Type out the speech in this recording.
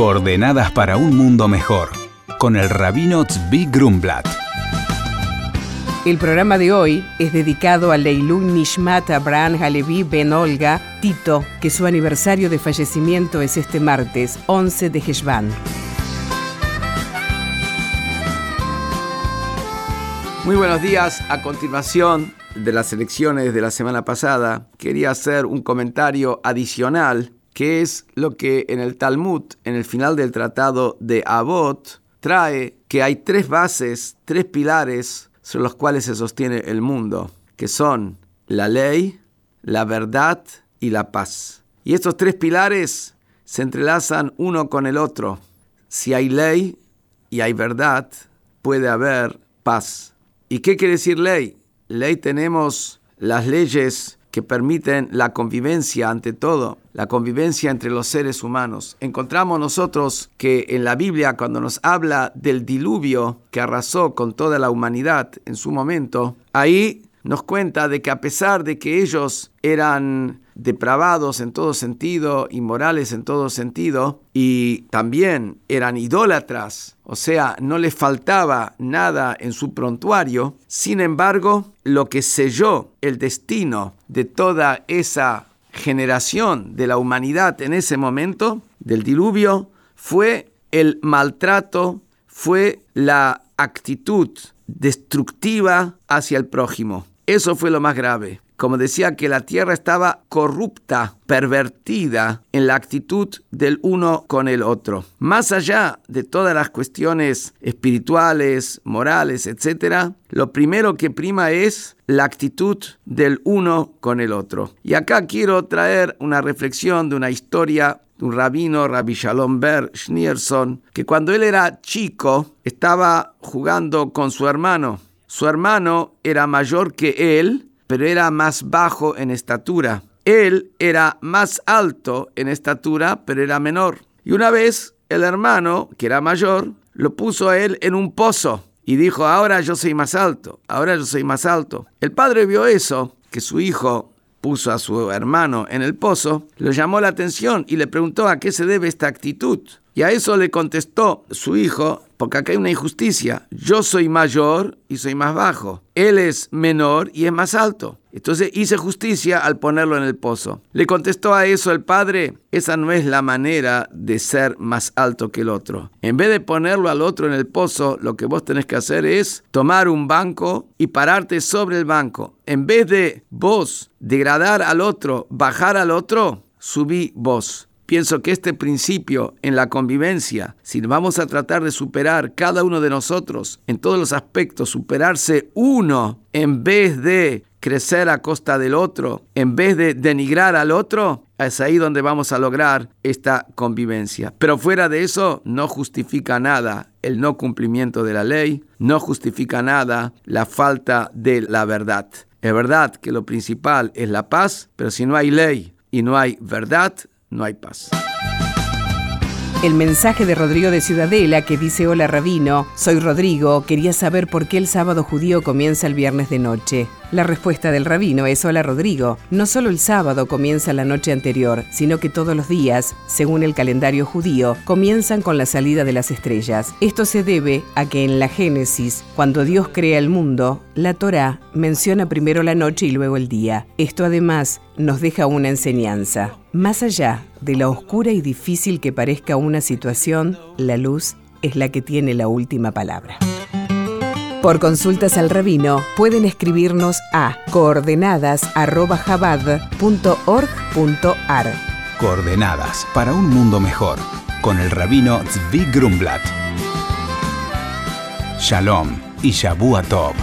Coordenadas para un mundo mejor, con el rabino Tzvi Grumblat. El programa de hoy es dedicado a Leilun Nishmat Abraham Halevi Ben Olga Tito, que su aniversario de fallecimiento es este martes, 11 de Heshvan. Muy buenos días. A continuación de las elecciones de la semana pasada, quería hacer un comentario adicional, que es lo que en el Talmud, en el final del tratado de Abot, trae que hay tres bases, tres pilares sobre los cuales se sostiene el mundo, que son la ley, la verdad y la paz. Y estos tres pilares se entrelazan uno con el otro. Si hay ley y hay verdad, puede haber paz. ¿Y qué quiere decir ley? Ley tenemos las leyes que permiten la convivencia ante todo, la convivencia entre los seres humanos. Encontramos nosotros que en la Biblia, cuando nos habla del diluvio que arrasó con toda la humanidad en su momento, ahí nos cuenta de que a pesar de que ellos eran depravados en todo sentido, inmorales en todo sentido, y también eran idólatras, o sea, no les faltaba nada en su prontuario, sin embargo, lo que selló el destino de toda esa generación de la humanidad en ese momento, del diluvio, fue el maltrato, fue la actitud destructiva hacia el prójimo. Eso fue lo más grave. Como decía, que la tierra estaba corrupta, pervertida en la actitud del uno con el otro. Más allá de todas las cuestiones espirituales, morales, etc., lo primero que prima es la actitud del uno con el otro. Y acá quiero traer una reflexión de una historia de un rabino, Rabbi Shalom Ber Schneerson, que cuando él era chico estaba jugando con su hermano su hermano era mayor que él, pero era más bajo en estatura. Él era más alto en estatura, pero era menor. Y una vez el hermano, que era mayor, lo puso a él en un pozo y dijo, ahora yo soy más alto, ahora yo soy más alto. El padre vio eso, que su hijo puso a su hermano en el pozo, lo llamó la atención y le preguntó a qué se debe esta actitud. Y a eso le contestó su hijo, porque acá hay una injusticia. Yo soy mayor y soy más bajo. Él es menor y es más alto. Entonces hice justicia al ponerlo en el pozo. Le contestó a eso el padre, esa no es la manera de ser más alto que el otro. En vez de ponerlo al otro en el pozo, lo que vos tenés que hacer es tomar un banco y pararte sobre el banco. En vez de vos degradar al otro, bajar al otro, subí vos. Pienso que este principio en la convivencia, si vamos a tratar de superar cada uno de nosotros en todos los aspectos, superarse uno en vez de crecer a costa del otro, en vez de denigrar al otro, es ahí donde vamos a lograr esta convivencia. Pero fuera de eso, no justifica nada el no cumplimiento de la ley, no justifica nada la falta de la verdad. Es verdad que lo principal es la paz, pero si no hay ley y no hay verdad, no hay paz. El mensaje de Rodrigo de Ciudadela que dice Hola Rabino, soy Rodrigo, quería saber por qué el sábado judío comienza el viernes de noche. La respuesta del rabino es Hola Rodrigo. No solo el sábado comienza la noche anterior, sino que todos los días, según el calendario judío, comienzan con la salida de las estrellas. Esto se debe a que en la Génesis, cuando Dios crea el mundo, la Torá menciona primero la noche y luego el día. Esto además nos deja una enseñanza. Más allá de la oscura y difícil que parezca una situación, la luz es la que tiene la última palabra. Por consultas al rabino pueden escribirnos a coordenadas@jabad.org.ar. Coordenadas para un mundo mejor con el rabino Zvi Grumblat. Shalom y Shabu Tov.